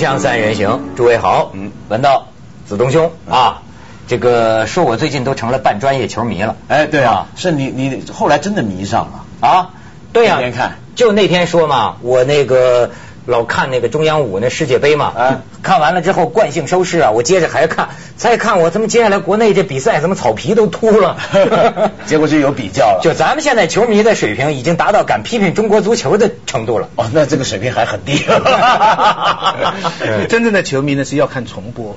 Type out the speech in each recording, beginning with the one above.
锵三人行，诸位好，嗯，文道、子东兄。啊，这个说我最近都成了半专业球迷了，哎，对啊，是你你后来真的迷上了。啊？对呀、那天看。就那天说嘛，我那个老看那个中央五那世界杯嘛，啊看完了之后惯性收视啊，我接着还看，再看我他妈接下来国内这比赛怎么草皮都秃了，结果就有比较了。就咱们现在球迷的水平已经达到敢批评中国足球的程度了。哦，那这个水平还很低。真正的球迷呢是要看重播，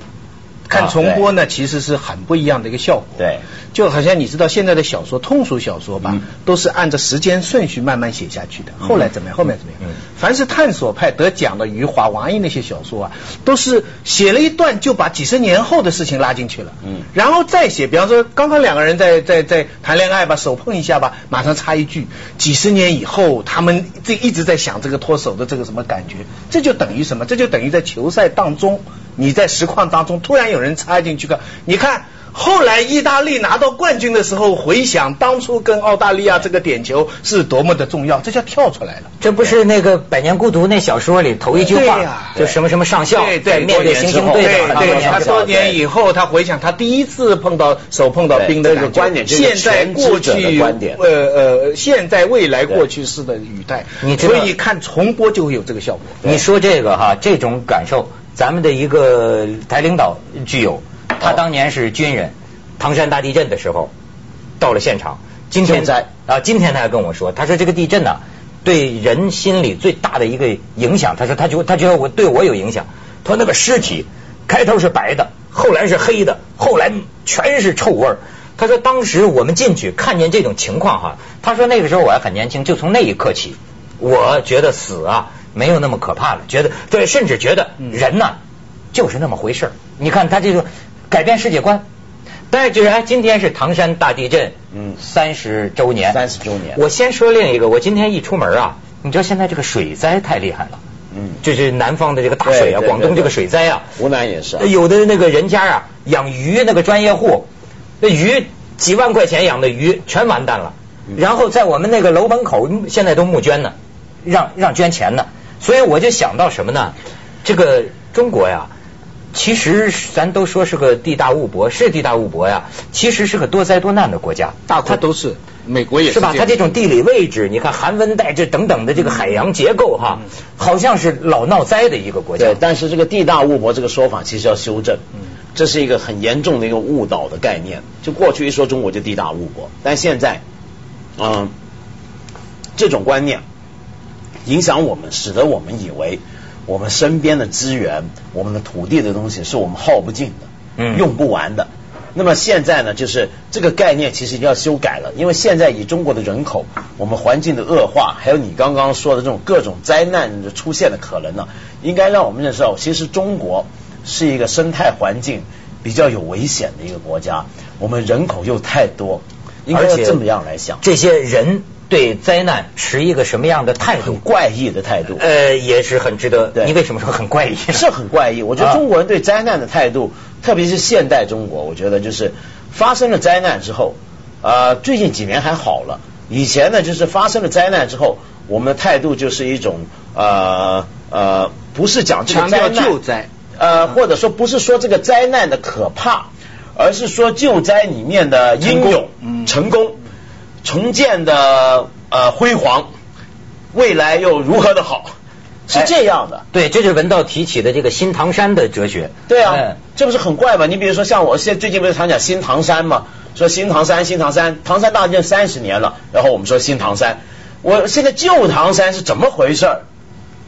看重播呢其实是很不一样的一个效果。对，就好像你知道现在的小说，通俗小说吧，嗯都是按照时间顺序慢慢写下去的。后来怎么样？后面怎么样？嗯凡是探索派得奖的余华、王毅那些小说啊，都是写了一段就把几十年后的事情拉进去了。嗯然后再写，比方说刚刚两个人在在在谈恋爱吧，手碰一下吧，马上插一句，几十年以后他们这一直在想这个脱手的这个什么感觉，这就等于什么？这就等于在球赛当中，你在实况当中突然有人插进去个，你看。后来意大利拿到冠军的时候，回想当初跟澳大利亚这个点球是多么的重要，这叫跳出来了。这不是那个《百年孤独》那小说里头一句话，就什么什么上校对面对星星队对他多年以后，他回想他第一次碰到手碰到冰的对这个观点这个现在过去观点呃呃，现在未来过去式的语态，你所以看重播就会有这个效果。你说这个哈，这种感受，咱们的一个台领导具有，他当年是军人，唐山大地震的时候到了现场，今天在啊，今天他还跟我说，他说这个地震呢、对人心里最大的一个影响，他说他觉他觉得我对我有影响，他说那个尸体开头是白的，后来是黑的，后来全是臭味儿。他说当时我们进去看见这种情况哈，他说那个时候我还很年轻，就从那一刻起，我觉得死啊没有那么可怕了，觉得对，甚至觉得人呐、就是那么回事儿。你看他这个改变世界观。但是就是哎，今天是唐山大地震，嗯。三十周年，三十周年。我先说另一个，我今天一出门啊，你知道现在这个水灾太厉害了，嗯。就是南方的这个大水啊，广东这个水灾啊，湖南也是。啊有的那个人家啊养鱼那个专业户，那鱼几万块钱养的鱼全完蛋了，嗯。然后在我们那个楼门口现在都募捐呢，让让捐钱呢，所以我就想到什么呢？这个中国呀。其实咱都说是个地大物博，是地大物博呀，其实是个多灾多难的国家。大国都是，美国也是吧？它这种地理位置，你看寒温带这等等的这个海洋结构哈，好像是老闹灾的一个国家对，。但是这个地大物博这个说法其实要修正，这是一个很严重的一个误导的概念。就过去一说中国就地大物博，但现在，嗯，这种观念影响我们，使得我们以为我们身边的资源、我们的土地的东西是我们耗不尽的，嗯用不完的。那么现在呢，就是这个概念其实要修改了，因为现在以中国的人口，我们环境的恶化，还有你刚刚说的这种各种灾难的出现的可能呢，应该让我们认识到，其实中国是一个生态环境比较有危险的一个国家，我们人口又太多，应该而且要这么样来想，这些人对灾难持一个什么样的态度？很怪异的态度。呃，也是很值得。对你为什么说很怪异呢？是很怪异。我觉得啊中国人对灾难的态度，特别是现代中国，我觉得就是发生了灾难之后，呃，最近几年还好了。以前呢，就是发生了灾难之后，我们的态度就是一种呃呃，不是讲这个强调灾难救灾，呃，或者说不是说这个灾难的可怕，而是说救灾里面的英勇、嗯成功、重建的呃辉煌，未来又如何的好，是哎这样的。对，这就是文道提起的这个新唐山的哲学。对啊嗯，这不是很怪吗？你比如说像我现在最近不是常讲新唐山嘛，说新唐山，新唐山，唐山大地震三十年了，然后我们说新唐山，我现在旧唐山是怎么回事儿？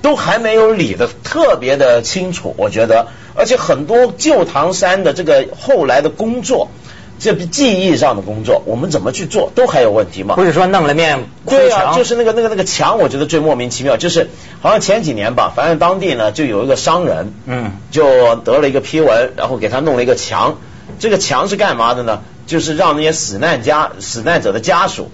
都还没有理的特别的清楚，我觉得，而且很多旧唐山的这个后来的工作，这记忆上的工作，我们怎么去做，都还有问题嘛。不是说弄了面对啊，墙，就是那个那个那个墙，我觉得最莫名其妙，就是好像前几年吧，反正当地呢就有一个商人，嗯就得了一个批文，然后给他弄了一个墙。这个墙是干嘛的呢？就是让那些死难家、死难者的家属，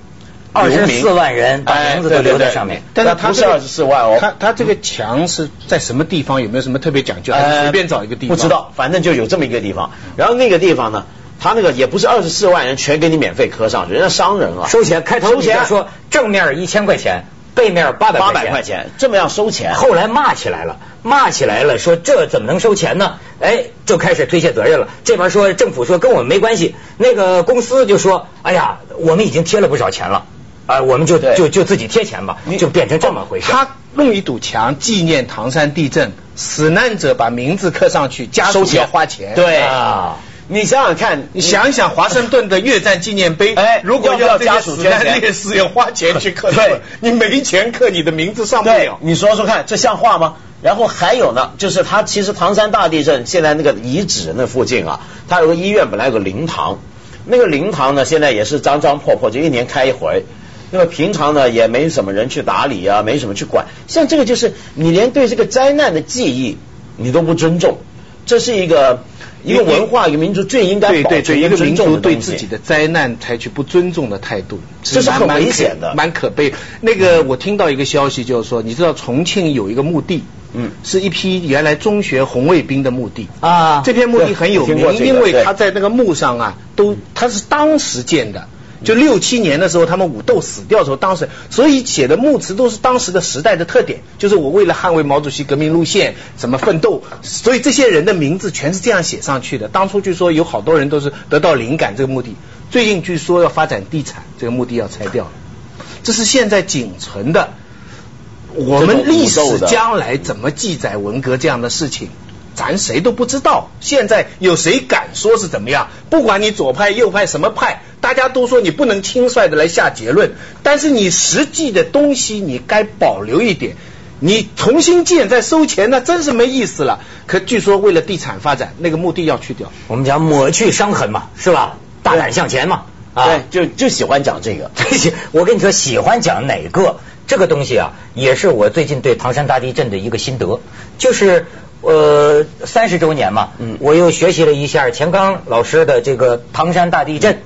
二十四万人把哎名字都留在上面。但是不是这个二十四万哦，他他这个墙是在什么地方？有没有什么特别讲究？还是呃随便找一个地方？不知道，反正就有这么一个地方。然后那个地方呢，他那个也不是二十四万人全给你免费刻上去，人家商人啊，收钱，开头收钱说正面一千块钱，背面八百八百块钱，这么样收钱？后来骂起来了，骂起来了，说这怎么能收钱呢？哎，就开始推卸责任了。这边说政府说跟我们没关系，那个公司就说，哎呀，我们已经贴了不少钱了，啊，我们就就就自己贴钱吧，就变成这么回事。他弄一堵墙纪念唐山地震，死难者把名字刻上去，家属要花钱。对啊。你想想看，你想一想华盛顿的越战纪念碑，哎，如果要家属捐钱，烈士要花钱去刻，对，你没钱刻你的名字上不了。你说说看，这像话吗？然后还有呢，就是他其实唐山大地震现在那个遗址那附近啊，他有个医院，本来有个灵堂，那个灵堂呢现在也是脏脏破破，就一年开一回。那么平常呢也没什么人去打理啊，没什么去管。像这个就是你连对这个灾难的记忆你都不尊重，这是一个。一个文化，一个民族最应该对对对，一个民族对自己的灾难采取不尊重的态度，这是很危险的，蛮可悲。那个我听到一个消息，就是说，你知道重庆有一个墓地，嗯，是一批原来中学红卫兵的墓地啊。这片墓地很有名，因为他在那个墓上啊，都他是当时建的。就六七年的时候，他们武斗死掉的时候，当时所以写的墓词都是当时的时代的特点，就是我为了捍卫毛主席革命路线，怎么奋斗，所以这些人的名字全是这样写上去的。当初据说有好多人都是得到灵感这个墓地，最近据说要发展地产，这个墓地要拆掉了，这是现在仅存的。我们历史将来怎么记载文革这样的事情？咱谁都不知道，现在有谁敢说是怎么样？不管你左派右派什么派，大家都说你不能轻率的来下结论。但是你实际的东西你该保留一点，你重新建再收钱那真是没意思了。可据说为了地产发展，那个墓地要去掉。我们讲抹去伤痕嘛，是吧？大胆向前嘛，啊，就就喜欢讲这个。我跟你说，喜欢讲哪个这个东西啊，也是我最近对唐山大地震的一个心得，就是。呃，三十周年嘛，嗯，我又学习了一下钱刚老师的这个唐山大地震。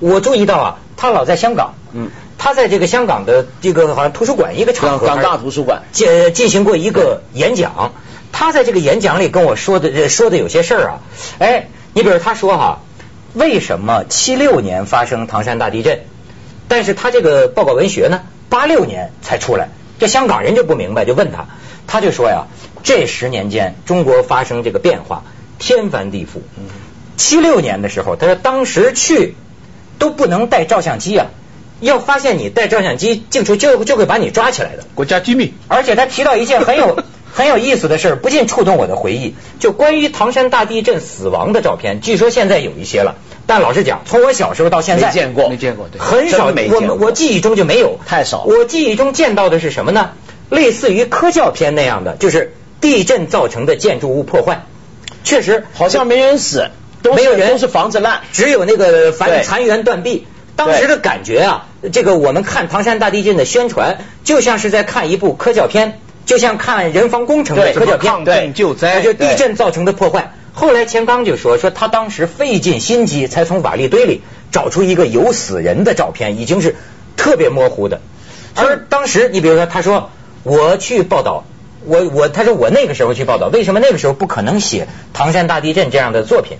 我注意到啊，他老在香港，嗯，他在这个香港的这个好像图书馆一个场合，港大图书馆进进行过一个演讲。他在这个演讲里跟我说的说的有些事儿啊，哎，你比如他说哈，为什么七六年发生唐山大地震，但是他这个报告文学呢，八六年才出来，这香港人就不明白，就问他，他就说呀。这十年间，中国发生这个变化，天翻地覆。七六年的时候，他说当时去都不能带照相机啊，要发现你带照相机进出，就就会把你抓起来的。国家机密。而且他提到一件很有 很有意思的事，不禁触动我的回忆。就关于唐山大地震死亡的照片，据说现在有一些了，但老实讲，从我小时候到现在没见过，没见过，对，很少。我我记忆中就没有，太少。我记忆中见到的是什么呢？类似于科教片那样的，就是。地震造成的建筑物破坏，确实好像没人死，没有人是房子烂，只有那个残残垣断壁。当时的感觉啊，这个我们看唐山大地震的宣传，就像是在看一部科教片，就像看人防工程的科教片。抗震，救灾就地震造成的破坏。后来钱刚就说说他当时费尽心机才从瓦砾堆里找出一个有死人的照片，已经是特别模糊的。而当时你比如说他说我去报道。我我他说我那个时候去报道，为什么那个时候不可能写唐山大地震这样的作品？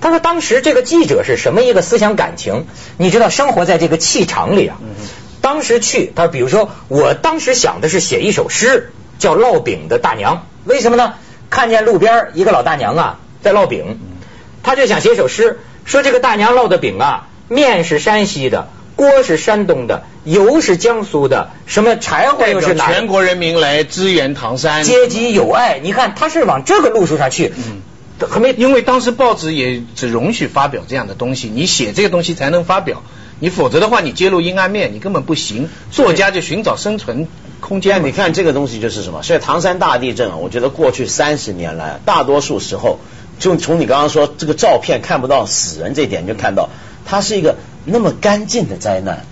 他说当时这个记者是什么一个思想感情？你知道生活在这个气场里啊。当时去他比如说，我当时想的是写一首诗，叫烙饼的大娘。为什么呢？看见路边一个老大娘啊在烙饼，他就想写首诗，说这个大娘烙的饼啊，面是山西的。锅是山东的，油是江苏的，什么柴火又是哪？全国人民来支援唐山，阶级友爱。你看，他是往这个路数上去。嗯，还没，因为当时报纸也只容许发表这样的东西，你写这个东西才能发表，你否则的话，你揭露阴暗面，你根本不行。作家就寻找生存空间。你看这个东西就是什么？所以唐山大地震啊，我觉得过去三十年来，大多数时候，就从你刚刚说这个照片看不到死人这点，就看到它是一个。那么干净的灾难，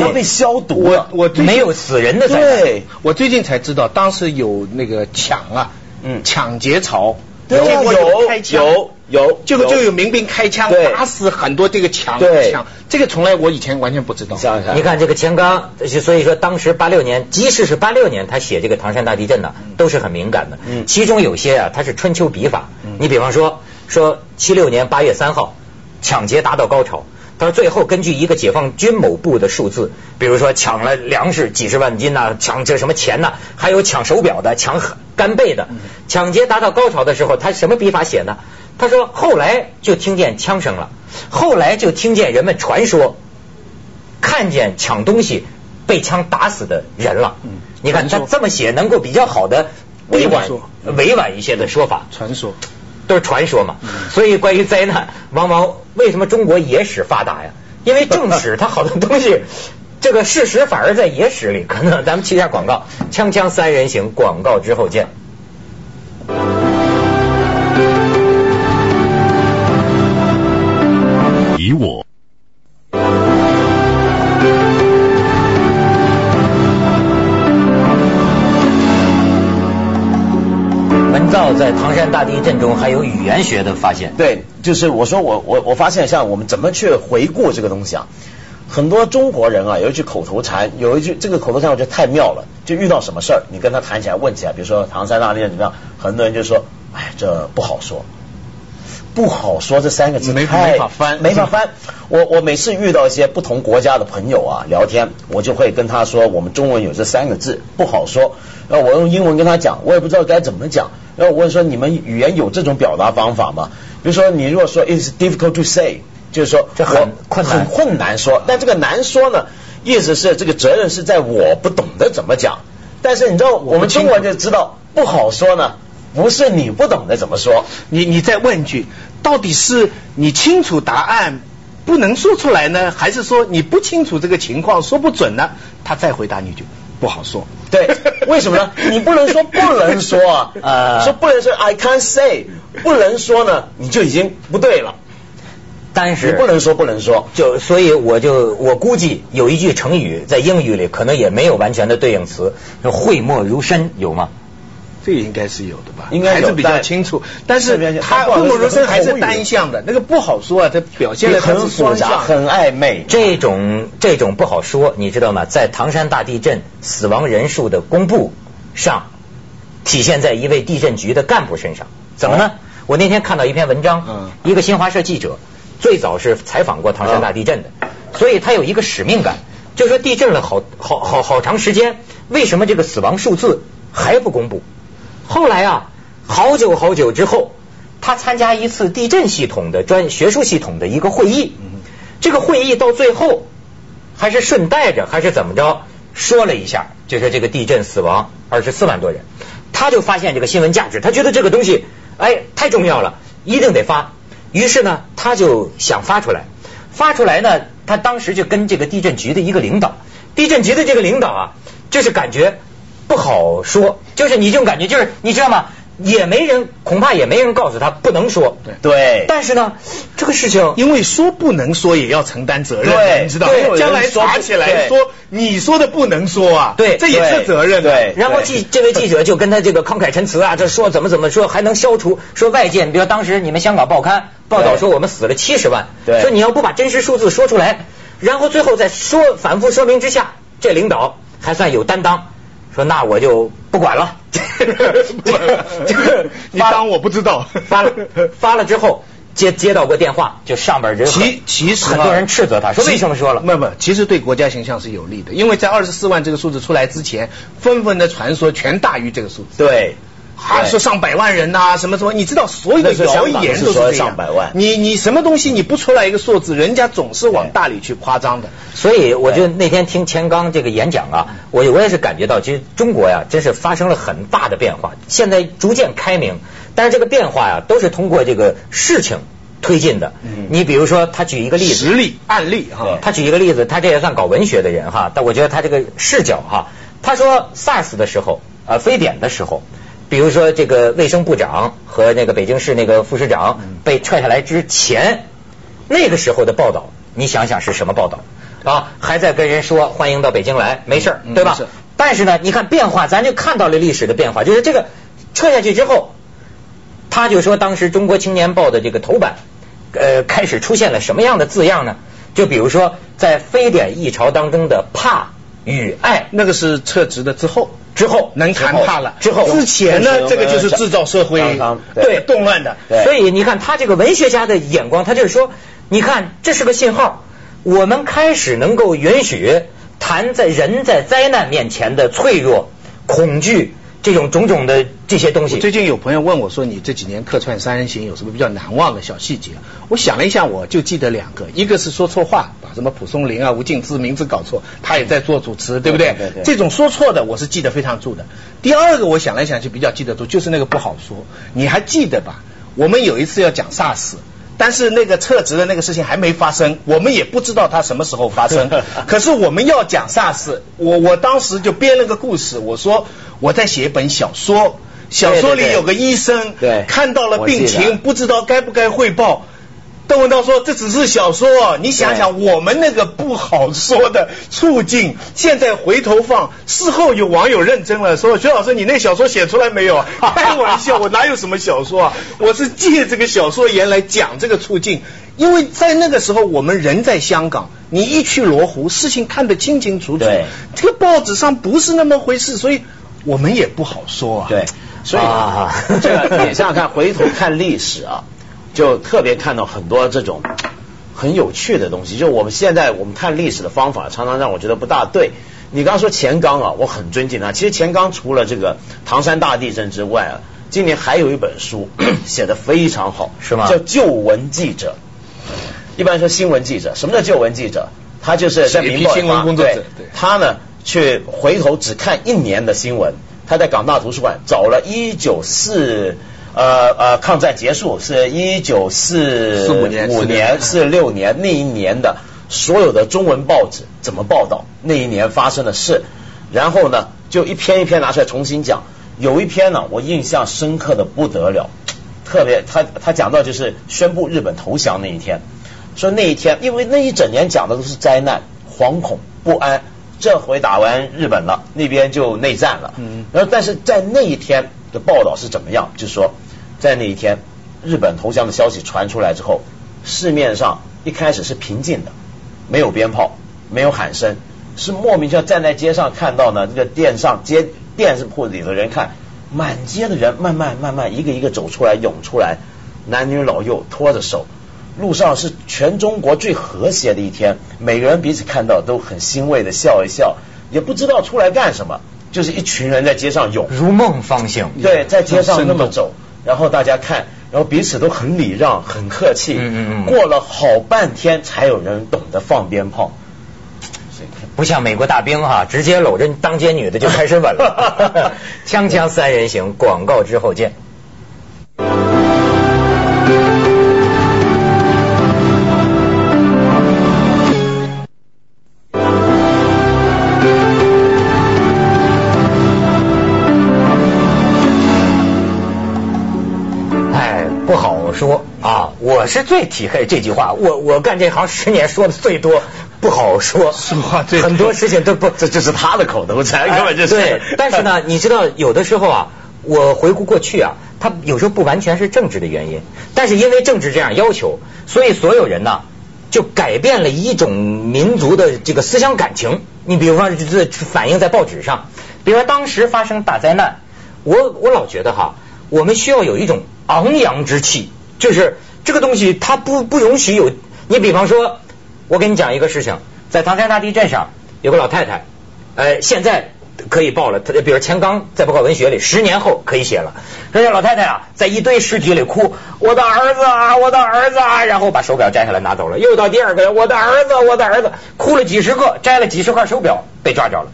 要被消毒我我没有死人的灾难。对，我最近才知道，当时有那个抢啊，嗯，抢劫潮，有有有，就就有民兵开枪打死很多这个抢抢，这个从来我以前完全不知道。你看这个钱刚，所以说当时八六年，即使是八六年，他写这个唐山大地震呢，都是很敏感的。嗯，其中有些啊，他是春秋笔法。嗯。你比方说说七六年八月三号，抢劫达到高潮。他说最后根据一个解放军某部的数字，比如说抢了粮食几十万斤呐、抢这什么钱呐、还有抢手表的、抢干贝的，抢劫达到高潮的时候，他什么笔法写呢？他说后来就听见枪声了，后来就听见人们传说，看见抢东西被枪打死的人了。嗯你看他这么写，能够比较好的委婉委婉一些的说法。传说。都是传说嘛。嗯所以关于灾难，往往为什么中国野史发达呀？因为正史它好多东西，这个事实反而在野史里。可能咱们去一下广告，锵锵三人行，广告之后见。在唐山大地震中还有语言学的发现。对，就是我说我我我发现，像我们怎么去回顾这个东西啊？很多中国人啊，有一句口头禅，有一句这个口头禅，我觉得太妙了。就遇到什么事儿，你跟他谈起来、问起来，比如说唐山大地震怎么样，很多人就说：“哎，这不好说。”不好说这三个字没太没法翻没法翻。我我每次遇到一些不同国家的朋友啊聊天，我就会跟他说，我们中文有这三个字不好说。然后我用英文跟他讲，我也不知道该怎么讲。然后我问说，你们语言有这种表达方法吗？比如说，你如果说 it's difficult to say，就是说这很困难很困难说。但这个难说呢，意思是这个责任是在我不懂得怎么讲。但是你知道，我们中国人就知道不好说呢，不是你不懂得怎么说。你你再问一句，到底是你清楚答案不能说出来呢，还是说你不清楚这个情况说不准呢？他再回答你就不好说。对，为什么呢？你不能说 不能说啊，呃说不能说 I can't say，不能说呢，你就已经不对了。但是你不能说不能说，就所以我就我估计有一句成语在英语里可能也没有完全的对应词，叫讳莫如深，有吗？这个应该是有的吧，应该是比较清楚。但是他但不好意思讳莫如深还是单向的，那个不好说啊，他表现的很复杂，很暧昧。这种这种不好说，你知道吗？在唐山大地震死亡人数的公布上，体现在一位地震局的干部身上。怎么呢？我那天看到一篇文章，嗯一个新华社记者最早是采访过唐山大地震的，所以他有一个使命感，就说地震了好好好好长时间，为什么这个死亡数字还不公布？后来啊，好久好久之后，他参加一次地震系统的专学术系统的一个会议，这个会议到最后还是顺带着还是怎么着说了一下，就说这个地震死亡二十四万多人，他就发现这个新闻价值，他觉得这个东西哎太重要了，一定得发。于是呢，他就想发出来，发出来呢，他当时就跟这个地震局的一个领导，地震局的这个领导啊，就是感觉不好说，就是你这种感觉，就是你知道吗？也没人，恐怕也没人告诉他不能说。对对，但是呢，这个事情因为说不能说也要承担责任你知道？将来查起来说你说的不能说啊，对这也是责任。对然后记 这位记者就跟他这个慷慨陈词啊，这说怎么怎么说，还能消除说外界，比如当时你们香港报刊报道说我们死了七十万，对说你要不把真实数字说出来，然后最后在说反复说明之下，这领导还算有担当，说那我就不管了，这个你当我不知道。发了发了之后。接接到过电话，就上边人其其实啊很多人斥责他，说为什么说了？不不，其实对国家形象是有利的，因为在二十四万这个数字出来之前，纷纷的传说全大于这个数字。对，啊，说上百万人呐、什么什么，你知道所有的谣言都是这样。说上百万你你什么东西你不出来一个数字，人家总是往大里去夸张的。所以我就那天听钱刚这个演讲啊，我我也是感觉到，其实中国呀，真是发生了很大的变化，现在逐渐开明，但是这个变化呀，都是通过这个事情推进的。嗯你比如说，他举一个例子，实例案例哈，他举一个例子，他这也算搞文学的人哈，但我觉得他这个视角哈，他说 SARS 的时候，呃，非典的时候，比如说这个卫生部长和那个北京市那个副市长被踹下来之前，那个时候的报道，你想想是什么报道啊？还在跟人说欢迎到北京来，没事儿，对吧？但是呢，你看变化，咱就看到了历史的变化，就是这个撤下去之后，他就说当时《中国青年报》的这个头版，呃，开始出现了什么样的字样呢？就比如说在非典疫潮当中的怕与爱那个是撤职的之后。之后，能谈判了之后之前呢，这个就是制造社会对动乱的。所以你看他这个文学家的眼光，他就是说，你看这是个信号，我们开始能够允许谈在人在灾难面前的脆弱、恐惧这种种种的这些东西。最近有朋友问我说：“你这几年客串三人行有什么比较难忘的小细节？”我想了一下，我就记得两个，一个是说错话，把什么蒲松龄啊、吴敬之名字搞错，他也在做主持，对不对？对对对这种说错的，我是记得非常住的。第二个，我想来想去比较记得住，就是那个不好说，你还记得吧？我们有一次要讲 SARS。但是那个撤职的那个事情还没发生，我们也不知道它什么时候发生。可是我们要讲 SARS，我我当时就编了个故事，我说我在写一本小说，小说里有个医生，对看到了病情，不知道该不该汇报。邓文道说：“这只是小说，你想想我们那个不好说的处境，现在回头放，事后有网友认真了，说薛老师，你那小说写出来没有啊？开玩笑，我哪有什么小说啊？我是借这个小说言来讲这个处境，因为在那个时候我们人在香港，你一去罗湖，事情看得清清楚楚，这个报纸上不是那么回事，所以我们也不好说啊。对，所以啊这个你想想看，回头看历史啊，就特别看到很多这种很有趣的东西。就我们现在我们看历史的方法，常常让我觉得不大对。你刚刚说钱刚啊，我很尊敬他。其实钱刚除了这个唐山大地震之外啊，今年还有一本书 写的非常好，是吗叫《旧闻记者》。一般说新闻记者，什么叫旧闻记者？他就是在是一批明报新闻工作者对对他呢去回头只看一年的新闻，他在港大图书馆找了一九四呃呃抗战结束是一九四45年五年四六年那一年的所有的中文报纸怎么报道那一年发生的事，然后呢就一篇一篇拿出来重新讲。有一篇呢我印象深刻的不得了，特别他他讲到就是宣布日本投降那一天。说那一天，因为那一整年讲的都是灾难、惶恐、不安。这回打完日本了，那边就内战了。嗯然后但是在那一天的报道是怎么样？就是说，在那一天，日本投降的消息传出来之后，市面上一开始是平静的，没有鞭炮，没有喊声，是莫名其妙站在街上看到呢，这个店上街电视铺里的人看，满街的人慢慢慢慢一个一个走出来，涌出来，男女老幼拖着手。路上是全中国最和谐的一天，每个人彼此看到都很欣慰的笑一笑，也不知道出来干什么，就是一群人在街上涌，如梦方醒。对，在街上那么走，然后大家看，然后彼此都很礼让、很客气。嗯嗯嗯过了好半天，才有人懂得放鞭炮。不像美国大兵哈，直接搂着当街女的就开始吻了。锵锵三人行，广告之后见。我是最体会这句话，我我干这行十年说的最多，不好说。说话最很多事情都不，这就是他的口头禅，根本就是。对，但是呢，你知道有的时候啊，我回顾过去啊，他有时候不完全是政治的原因，但是因为政治这样要求，所以所有人呢就改变了一种民族的这个思想感情。你比如说，这反映在报纸上，比如说当时发生大灾难，我我老觉得哈，我们需要有一种昂扬之气，就是这个东西它不不允许有。你比方说，我给你讲一个事情，在唐山大地震上有个老太太，呃，现在可以报了，他比如钱刚在报告文学里，十年后可以写了。说这老太太啊，在一堆尸体里哭，我的儿子啊，我的儿子啊，然后把手表摘下来拿走了。又到第二个，我的儿子，我的儿子，哭了几十个，摘了几十块手表，被抓着了。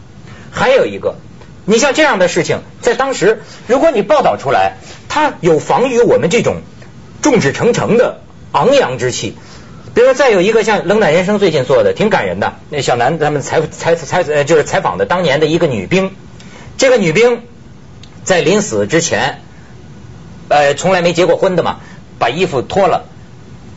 还有一个，你像这样的事情，在当时，如果你报道出来，它有防于我们这种众志成城的昂扬之气。比如说，再有一个像《冷暖人生》最近做的，挺感人的。那小南他们采采采呃，就是采访的当年的一个女兵，这个女兵在临死之前，呃，从来没结过婚的嘛，把衣服脱了，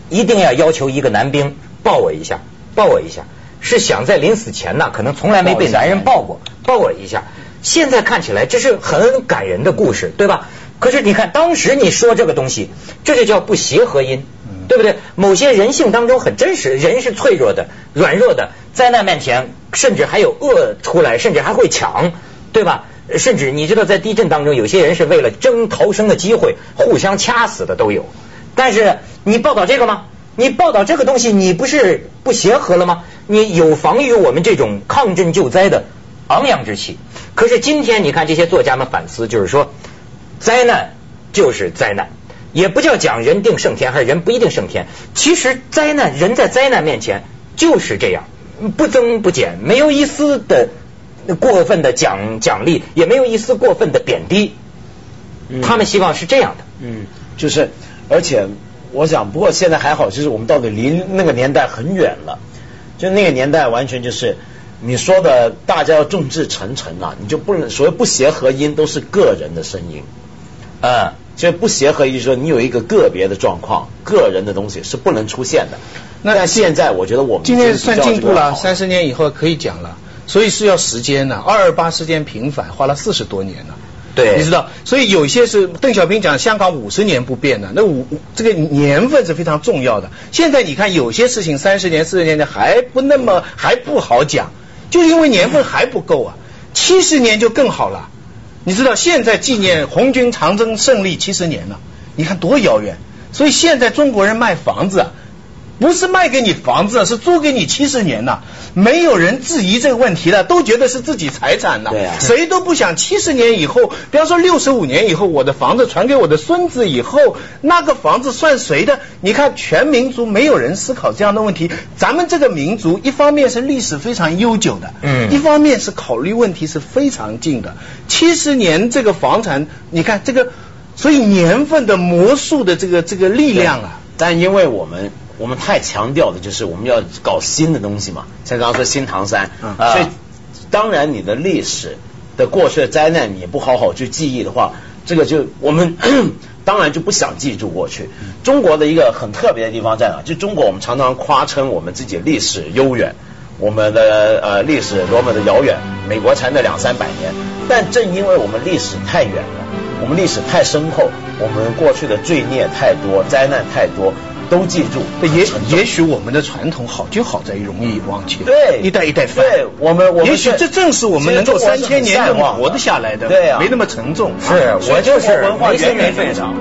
一定要要求一个男兵抱我一下，抱我一下，是想在临死前呢，可能从来没被男人抱过，抱我一下。现在看起来这是很感人的故事，对吧？可是你看当时你说这个东西，这就叫不协和音。对不对？某些人性当中很真实，人是脆弱的、软弱的，灾难面前甚至还有恶出来，甚至还会抢，对吧？甚至你知道，在地震当中，有些人是为了争逃生的机会，互相掐死的都有。但是你报道这个吗？你你报道这个东西，你不是不协和了吗？你有防于我们这种抗震救灾的昂扬之气。可是今天你看这些作家们反思，就是说灾难就是灾难，也不叫讲人定胜天，还是人不一定胜天。其实灾难，人在灾难面前就是这样，不增不减，没有一丝的过分的奖奖励，也没有一丝过分的贬低。他们希望是这样的。嗯，就是，而且我想，不过现在还好，就是我们到底离那个年代很远了。就那个年代，完全就是你说的，大家要众志成城啊，你就不能所谓不协和音都是个人的声音。嗯，就不协和就是说你有一个个别的状况，个人的东西是不能出现的。那但现在我觉得我们今天算进步了，三十十年以后可以讲了，所以是要时间的。二二八事件平反花了四十多年了。对，你知道，所以有些是邓小平讲香港五十年不变的，那五这个年份是非常重要的。现在你看有些事情三十年、四十年的还不那么还不好讲，就因为年份还不够啊。七十年就更好了，你知道现在纪念红军长征胜利七十年了，你看多遥远。所以现在中国人卖房子啊。不是卖给你房子，是租给你七十年了，没有人质疑这个问题的，都觉得是自己财产了。对啊，谁都不想七十年以后，比方说六十五年以后，我的房子传给我的孙子以后，那个房子算谁的？你看，全民族没有人思考这样的问题。咱们这个民族，一方面是历史非常悠久的，嗯，一方面是考虑问题是非常近的。七十年这个房产，你看这个，所以年份的魔术的这个这个力量啊，但因为我们。我们太强调的就是我们要搞新的东西嘛，像刚刚说新唐山，所以当然你的历史的过去的灾难你不好好去记忆的话，这个就我们 当然就不想记住过去。中国的一个很特别的地方在哪？就中国我们常常夸称我们自己历史悠远，我们的呃历史多么的遥远，美国才那两三百年，但正因为我们历史太远了，我们历史太深厚，我们过去的罪孽太多，灾难太多。都记住，也也许我们的传统好就好在容易忘记，对，一代一代翻，对，我们我们也许这正是我们能够三千年能活得下来的，对啊，没那么沉重。是我就是文化源远非常。